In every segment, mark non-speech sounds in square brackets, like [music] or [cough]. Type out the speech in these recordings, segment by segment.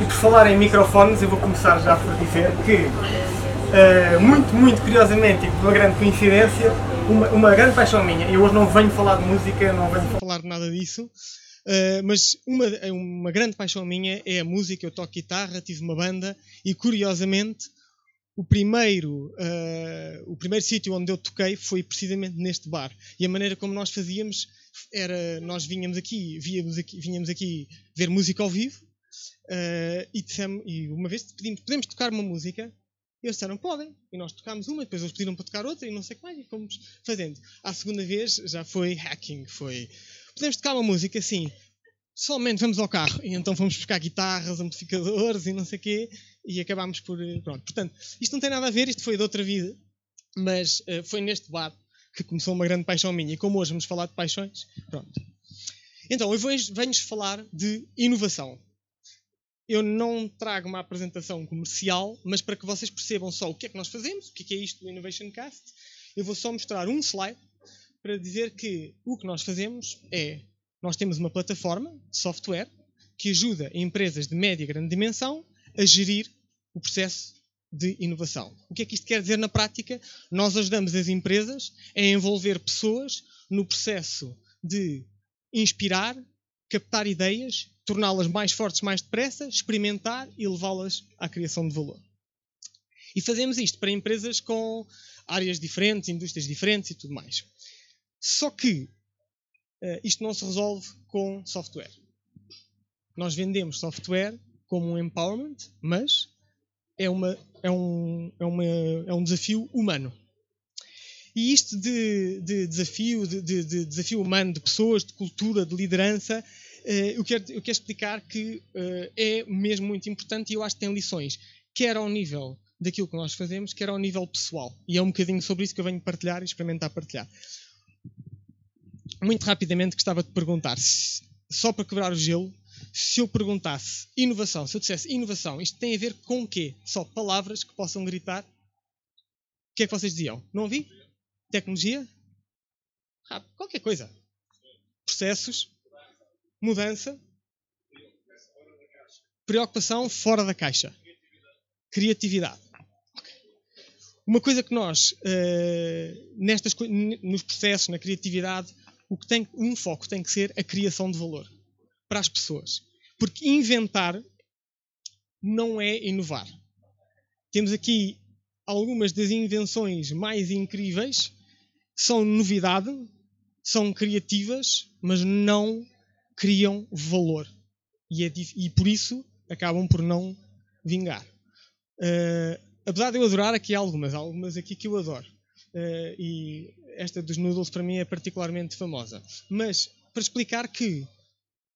E por falar em microfones, eu vou começar já por dizer que, uh, muito, muito curiosamente e por uma grande coincidência, uma, uma grande paixão minha, e hoje não venho falar de música, não venho falar de nada disso, uh, mas uma, uma grande paixão minha é a música. Eu toco guitarra, tive uma banda e, curiosamente, o primeiro, uh, o primeiro sítio onde eu toquei foi precisamente neste bar. E a maneira como nós fazíamos era, nós vinhamos aqui, víamos aqui, vinhamos aqui ver música ao vivo uh, e, dissemos, e uma vez pedimos, podemos tocar uma música? E eles disseram, podem. E nós tocámos uma, depois eles pediram para tocar outra e não sei o que mais, e fomos fazendo. À segunda vez já foi hacking, foi... Podemos tocar uma música, assim, somente vamos ao carro. E então fomos buscar guitarras, amplificadores e não sei o quê, e acabámos por... Eh, pronto, portanto, isto não tem nada a ver, isto foi de outra vida, mas uh, foi neste bar que começou uma grande paixão minha. E como hoje vamos falar de paixões, pronto. Então, eu venho-vos falar de inovação eu não trago uma apresentação comercial, mas para que vocês percebam só o que é que nós fazemos, o que é, é isto do Innovation Cast, eu vou só mostrar um slide para dizer que o que nós fazemos é, nós temos uma plataforma de software que ajuda empresas de média e grande dimensão a gerir o processo de inovação. O que é que isto quer dizer na prática? Nós ajudamos as empresas a envolver pessoas no processo de inspirar, captar ideias, torná-las mais fortes mais depressa, experimentar e levá-las à criação de valor. E fazemos isto para empresas com áreas diferentes, indústrias diferentes e tudo mais. Só que uh, isto não se resolve com software. Nós vendemos software como um empowerment, mas é, uma, é, um, é, uma, é um desafio humano. E isto de, de desafio, de, de, de, desafio humano, de pessoas, de cultura, de liderança, uh, eu, quero, eu quero explicar que uh, é mesmo muito importante e eu acho que tem lições, quer ao nível daquilo que nós fazemos, quer ao nível pessoal. E é um bocadinho sobre isso que eu venho partilhar e experimentar partilhar. Muito rapidamente gostava de perguntar, só para quebrar o gelo, se eu perguntasse inovação, se eu dissesse inovação, isto tem a ver com o quê? Só palavras que possam gritar? O que é que vocês diziam? Não ouvi? Tecnologia? Ah, qualquer coisa. Processos? Mudança? Preocupação fora da caixa. Criatividade. Uma coisa que nós, uh, nestas, nos processos, na criatividade, o que tem, um foco tem que ser a criação de valor para as pessoas. Porque inventar não é inovar. Temos aqui algumas das invenções mais incríveis são novidade, são criativas, mas não criam valor. E, é, e por isso acabam por não vingar. Uh, apesar de eu adorar aqui algumas, algumas aqui que eu adoro. Uh, e esta dos noodles para mim é particularmente famosa. Mas para explicar que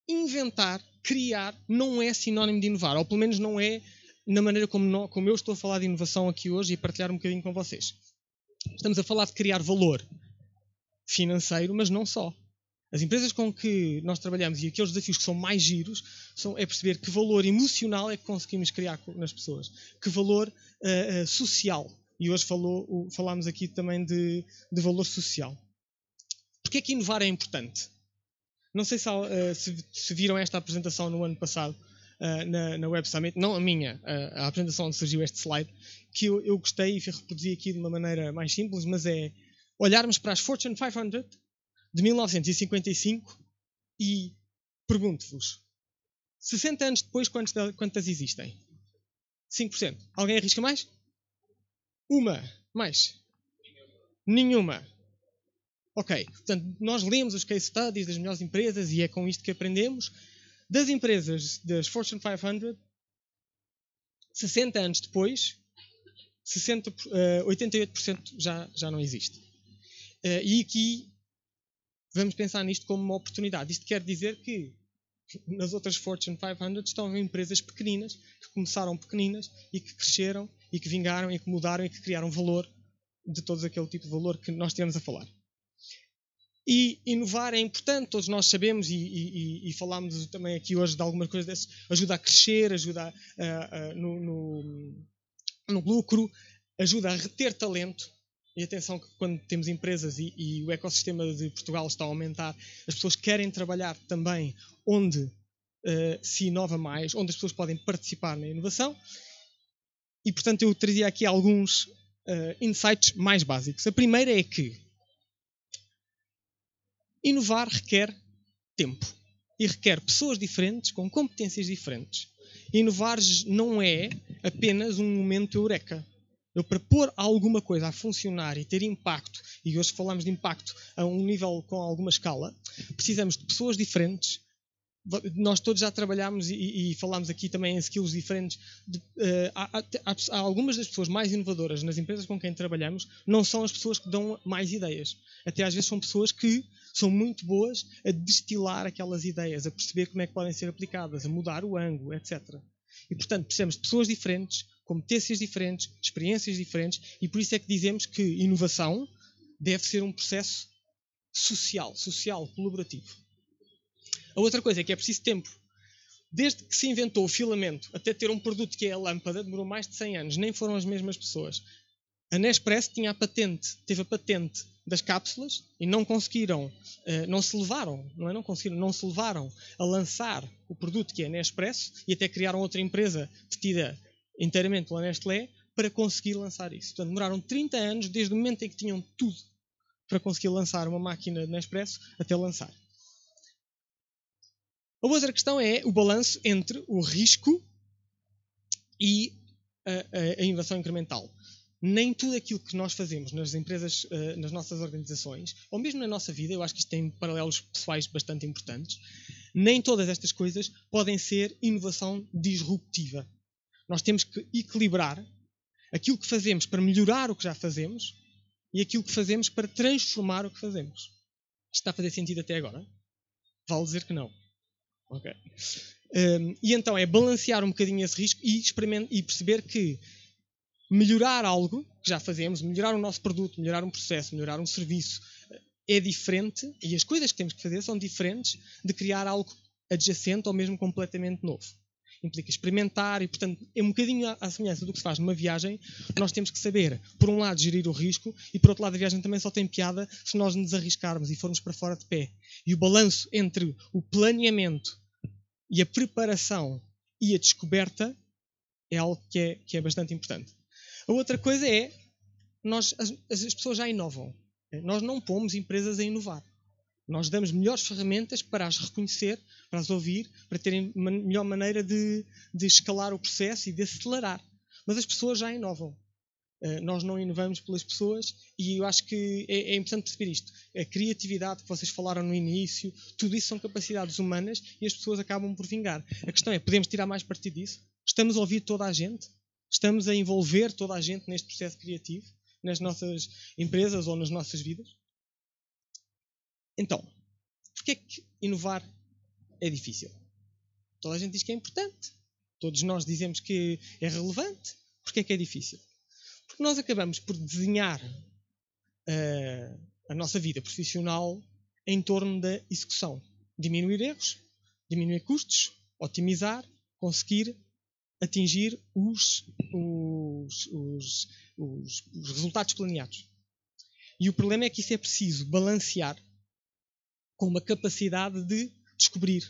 inventar, criar, não é sinónimo de inovar, ou pelo menos não é na maneira como, como eu estou a falar de inovação aqui hoje e partilhar um bocadinho com vocês. Estamos a falar de criar valor financeiro, mas não só. As empresas com que nós trabalhamos e aqueles desafios que são mais giros são, é perceber que valor emocional é que conseguimos criar nas pessoas, que valor uh, uh, social. E hoje falou, falámos aqui também de, de valor social. Porquê é que inovar é importante? Não sei se, uh, se, se viram esta apresentação no ano passado, Uh, na, na Web Summit, não a minha, uh, a apresentação onde surgiu este slide, que eu, eu gostei e reproduzi aqui de uma maneira mais simples, mas é olharmos para as Fortune 500 de 1955 e pergunto-vos: 60 anos depois, quantas, quantas existem? 5%. Alguém arrisca mais? Uma. Mais? Nenhuma. Ok. Portanto, nós lemos os case studies das melhores empresas e é com isto que aprendemos. Das empresas das Fortune 500, 60 anos depois, 60, uh, 88% já, já não existe. Uh, e aqui vamos pensar nisto como uma oportunidade. Isto quer dizer que nas outras Fortune 500 estão empresas pequeninas, que começaram pequeninas e que cresceram e que vingaram e que mudaram e que criaram valor de todo aquele tipo de valor que nós temos a falar. E inovar é importante, todos nós sabemos, e, e, e falámos também aqui hoje de algumas coisas dessas, ajuda a crescer, ajuda a, a, no, no, no, lucro, ajuda a reter talento, e atenção que quando temos empresas e, e, o ecossistema de Portugal está a aumentar, as pessoas querem trabalhar também onde uh, se inova mais, onde as pessoas podem participar na inovação. E, portanto, eu trazia aqui alguns uh, insights mais básicos. A primeira é que inovar requer tempo e requer pessoas diferentes, com competências diferentes. Inovar não é apenas um momento eureka eu para pôr alguma coisa a funcionar e ter impacto, e hoje falamos de impacto a um nível com alguma escala, precisamos de pessoas diferentes. Nós todos já trabalhamos e, e falámos aqui também em skills diferentes. De, uh, há, há, há, algumas das pessoas mais inovadoras nas empresas com quem trabalhamos não são as pessoas que dão mais ideias. Até às vezes são pessoas que são muito boas a destilar aquelas ideias, a perceber como é que podem ser aplicadas, a mudar o ângulo, etc. E, portanto, precisamos de pessoas diferentes, competências diferentes, experiências diferentes, e por isso é que dizemos que inovação deve ser um processo social, social, colaborativo. A outra coisa é que é preciso tempo. Desde que se inventou o filamento até ter um produto que é a lâmpada, demorou mais de 100 anos, nem foram as mesmas pessoas. A Nespresso tinha a patente, teve a patente das cápsulas e não conseguiram, eh, não se levaram, não é? Não conseguiram, não se levaram a lançar o produto que é a Nespresso e até criaram outra empresa detida inteiramente pela Nestlé para conseguir lançar isso. Portanto, demoraram 30 anos desde o momento em que tinham tudo para conseguir lançar uma máquina de Nespresso até lançar. A outra questão é o balanço entre o risco e a, a, a inovação incremental nem tudo aquilo que nós fazemos nas empresas, eh, nas nossas organizações, ou mesmo na nossa vida, eu acho que isto tem paralelos pessoais bastante importantes, nem todas estas coisas podem ser inovação disruptiva. Nós temos que equilibrar aquilo que fazemos para melhorar o que já fazemos e aquilo que fazemos para transformar o que fazemos. Está a fazer sentido até agora? Vale dizer que não. Ok. Um, e então é balancear um bocadinho esse risco e, e perceber que melhorar algo que já fazemos, melhorar o nosso produto, melhorar um processo, melhorar um serviço, é diferente e as coisas que temos que fazer são diferentes de criar algo adjacente ou mesmo completamente novo. Implica experimentar e, portanto, é um bocadinho à semelhança do que se faz numa viagem. Nós temos que saber, por um lado, gerir o risco e, por outro lado, a viagem também só tem piada se nós nos arriscarmos e formos para fora de pé. E o balanço entre o planeamento e a preparação e a descoberta é algo que é, que é bastante importante. A outra coisa é, nós, as, as pessoas já inovam. Nós não pomos empresas a inovar. Nós damos melhores ferramentas para as reconhecer, para as ouvir, para terem melhor maneira de, de escalar o processo e de acelerar. Mas as pessoas já inovam. Uh, nós não inovamos pelas pessoas e eu acho que é, é, importante perceber isto. A criatividade que vocês falaram no início, tudo isso são capacidades humanas e as pessoas acabam por vingar. A questão é, podemos tirar mais partido disso? Estamos a ouvir toda a gente? Estamos a envolver toda a gente neste processo criativo, nas nossas empresas ou nas nossas vidas? Então, porquê é que inovar é difícil? Toda a gente diz que é importante. Todos nós dizemos que é relevante. Porquê é que é difícil? Porque nós acabamos por desenhar uh, a nossa vida profissional em torno da execução. Diminuir erros, diminuir custos, otimizar, conseguir atingir os, os, os, os, resultados planeados. E o problema é que isso é preciso balancear com uma capacidade de descobrir,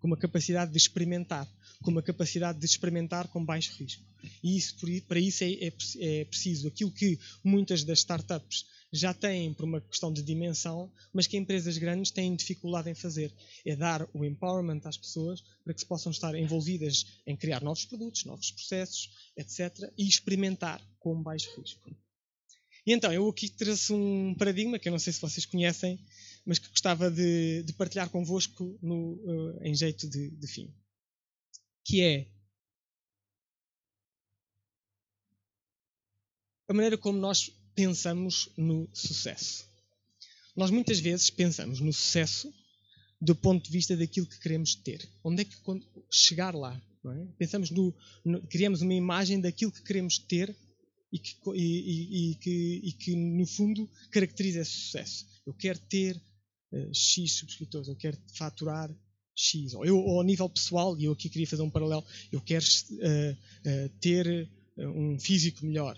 com uma capacidade de experimentar, com uma capacidade de experimentar com baixo risco. E isso, para isso é, é, é preciso aquilo que muitas das startups já têm por uma questão de dimensão, mas que empresas grandes têm dificuldade em fazer. É dar o empowerment às pessoas para que se possam estar envolvidas em criar novos produtos, novos processos, etc. e experimentar com baixo risco. E então, eu aqui trouxe um paradigma que eu não sei se vocês conhecem, mas que gostava de, de partilhar convosco no, uh, em jeito de, de fim. Que é a maneira como nós pensamos no sucesso. Nós muitas vezes pensamos no sucesso do ponto de vista daquilo que queremos ter. Onde é que chegar lá? É? Pensamos no, no, criamos uma imagem daquilo que queremos ter e que, e, e, que, e que, no fundo caracteriza esse sucesso. Eu quero ter uh, X subscritores, eu quero faturar X. Ou eu, ou ao nível pessoal, e eu aqui queria fazer um paralelo, eu quero uh, uh, ter um físico melhor,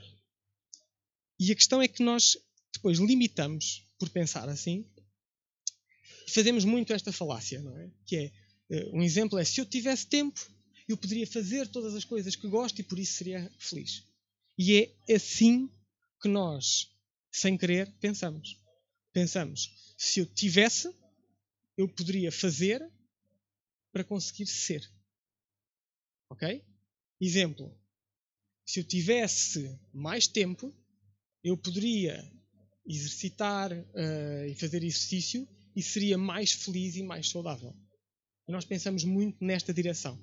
E a questão é que nós depois limitamos por pensar assim fazemos muito esta falácia, não é? Que é, eh, um exemplo é, se eu tivesse tempo, eu poderia fazer todas as coisas que gosto e por isso seria feliz. E é assim que nós, sem querer, pensamos. Pensamos, se eu tivesse, eu poderia fazer para conseguir ser. Ok? Exemplo. Se eu tivesse mais tempo, eu poderia exercitar uh, e fazer exercício e seria mais feliz e mais saudável. E nós pensamos muito nesta direção.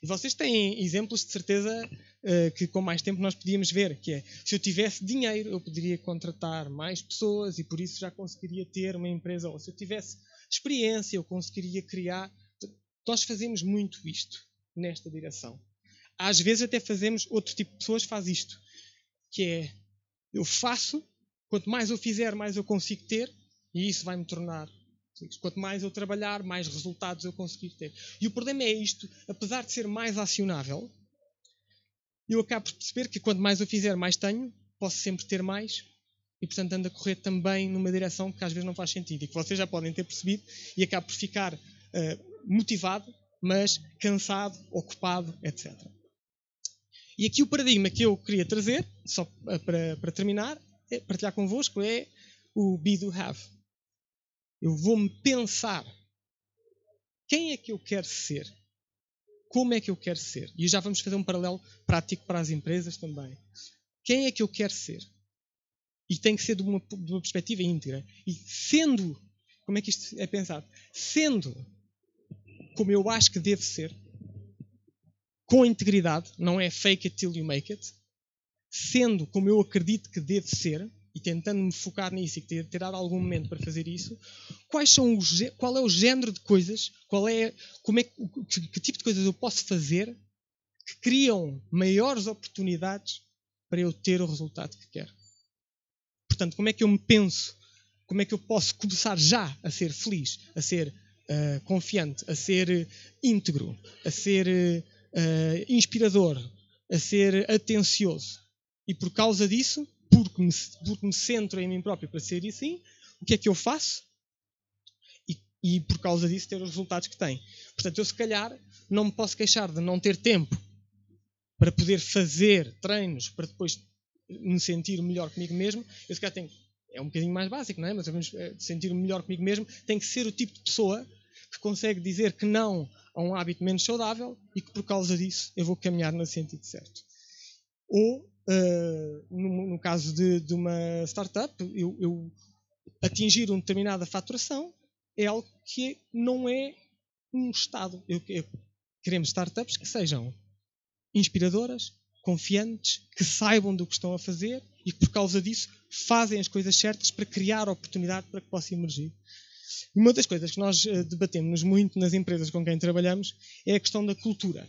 E vocês têm exemplos de certeza uh, que com mais tempo nós podíamos ver, que é, se eu tivesse dinheiro, eu poderia contratar mais pessoas e por isso já conseguiria ter uma empresa. Ou se eu tivesse experiência, eu conseguiria criar. Nós fazemos muito isto nesta direção. Às vezes até fazemos, outro tipo de pessoas faz isto, que é, eu faço, quanto mais eu fizer, mais eu consigo ter, e isso vai me tornar Quanto mais eu trabalhar, mais resultados eu conseguir ter. E o problema é isto, apesar de ser mais acionável, eu acabo por perceber que quanto mais eu fizer, mais tenho, posso sempre ter mais, e portanto ando a correr também numa direção que às vezes não faz sentido e que vocês já podem ter percebido, e acabo por ficar uh, motivado, mas cansado, ocupado, etc. E aqui o paradigma que eu queria trazer, só para, para terminar, é partilhar convosco, é o be do have. Eu vou-me pensar quem é que eu quero ser? Como é que eu quero ser? E já vamos fazer um paralelo prático para as empresas também. Quem é que eu quero ser? E tem que ser de uma, de uma perspectiva íntegra. E sendo, como é que isto é pensado? Sendo como eu acho que devo ser, com integridade, não é fake it till you make it, sendo como eu acredito que devo ser, e tentando me focar nisso e ter, ter algum momento para fazer isso, quais são os, qual é o género de coisas, qual é, como é que, que tipo de coisas eu posso fazer que criam maiores oportunidades para eu ter o resultado que quero. Portanto, como é que eu me penso? Como é que eu posso começar já a ser feliz, a ser uh, confiante, a ser íntegro, a ser uh, inspirador, a ser atencioso? E por causa disso, porque me, porque me centro em mim próprio para ser assim, o que é que eu faço? E, e por causa disso ter os resultados que tem. Portanto, eu se calhar não me posso queixar de não ter tempo para poder fazer treinos para depois me sentir melhor comigo mesmo. Eu se calhar tenho, é um bocadinho mais básico, não é? Mas é, sentir-me melhor comigo mesmo tem que ser o tipo de pessoa que consegue dizer que não a um hábito menos saudável e que por causa disso eu vou caminhar no sentido certo. Ou uh, no, no, caso de, de uma startup, eu, eu, atingir uma determinada faturação é algo que não é um estado. Eu, eu, queremos startups que sejam inspiradoras, confiantes, que saibam do que estão a fazer e que por causa disso fazem as coisas certas para criar oportunidade para que possa emergir. Uma das coisas que nós eh, debatemos muito nas empresas com quem trabalhamos é a questão da cultura.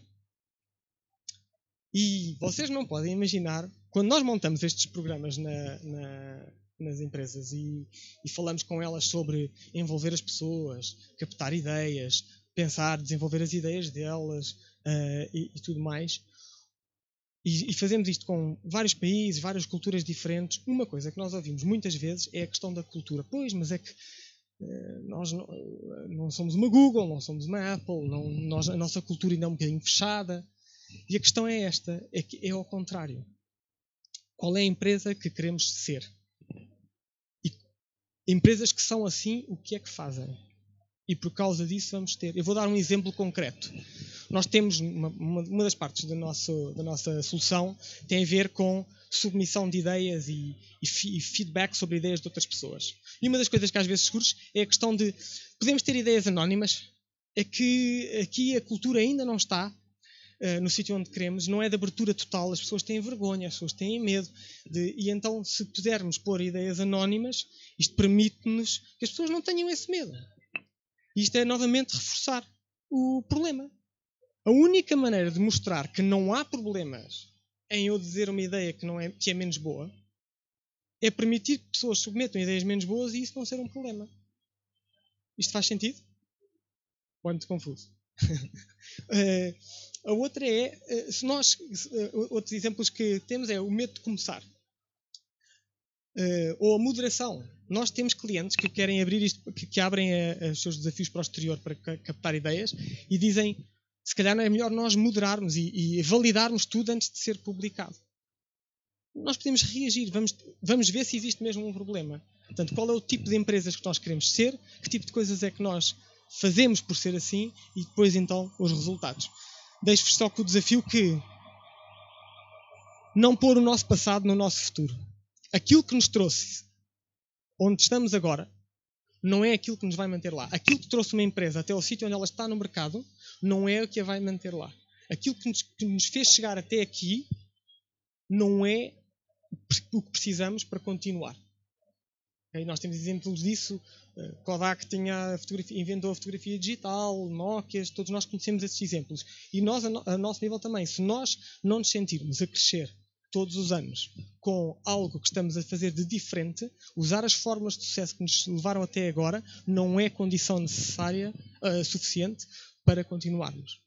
E vocês não podem imaginar, quando nós montamos estes programas na, na, nas empresas e, e, falamos com elas sobre envolver as pessoas, captar ideias, pensar, desenvolver as ideias delas uh, e, e, tudo mais, e, e, fazemos isto com vários países, várias culturas diferentes, uma coisa que nós ouvimos muitas vezes é a questão da cultura. Pois, mas é que nós não, não, somos uma Google, não somos uma Apple, não, nós, a nossa cultura ainda é um bocadinho fechada. E a questão é esta: é que é ao contrário. Qual é a empresa que queremos ser? E empresas que são assim, o que é que fazem? E por causa disso vamos ter. Eu vou dar um exemplo concreto. Nós temos uma, uma das partes da nossa, da nossa solução tem a ver com submissão de ideias e, e, feedback sobre ideias de outras pessoas. E uma das coisas que às vezes surge é a questão de podemos ter ideias anónimas. É que aqui a cultura ainda não está uh, no sítio onde queremos, não é de abertura total, as pessoas têm vergonha, as pessoas têm medo. De, e então, se pudermos pôr ideias anónimas, isto permite-nos que as pessoas não tenham esse medo. Isto é novamente reforçar o problema. A única maneira de mostrar que não há problemas em eu dizer uma ideia que, não é, que é menos boa é permitir que pessoas submetam ideias menos boas e isso não ser um problema. Isto faz sentido? Ou é muito confuso? uh, [laughs] A outra é, eh, se nós, eh, outros exemplos que temos é o medo de começar. ou a moderação. Nós temos clientes que querem abrir isto, que, abrem os seus desafios para o exterior para captar ideias e dizem se calhar é melhor nós moderarmos e, e validarmos tudo antes de ser publicado. Nós podemos reagir, vamos, vamos ver se existe mesmo um problema. Portanto, qual é o tipo de empresas que nós queremos ser, que tipo de coisas é que nós fazemos por ser assim e depois então os resultados. Deixo-vos só com o desafio que não pôr o nosso passado no nosso futuro. Aquilo que nos trouxe onde estamos agora não é aquilo que nos vai manter lá. Aquilo que trouxe uma empresa até ao sítio onde ela está no mercado não é o que a vai manter lá. Aquilo que nos, que nos fez chegar até aqui não é o que precisamos para continuar. Okay? Nós temos exemplos disso. Eh, Kodak tinha inventou a fotografia digital, Nokia, todos nós conhecemos esses exemplos. E nós, a, no, a nosso nível também, se nós não nos sentirmos a crescer todos os anos com algo que estamos a fazer de diferente, usar as fórmulas de sucesso que nos levaram até agora não é condição necessária, uh, suficiente para continuarmos.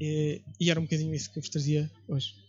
E, e era um bocadinho isso que eu vos trazia hoje.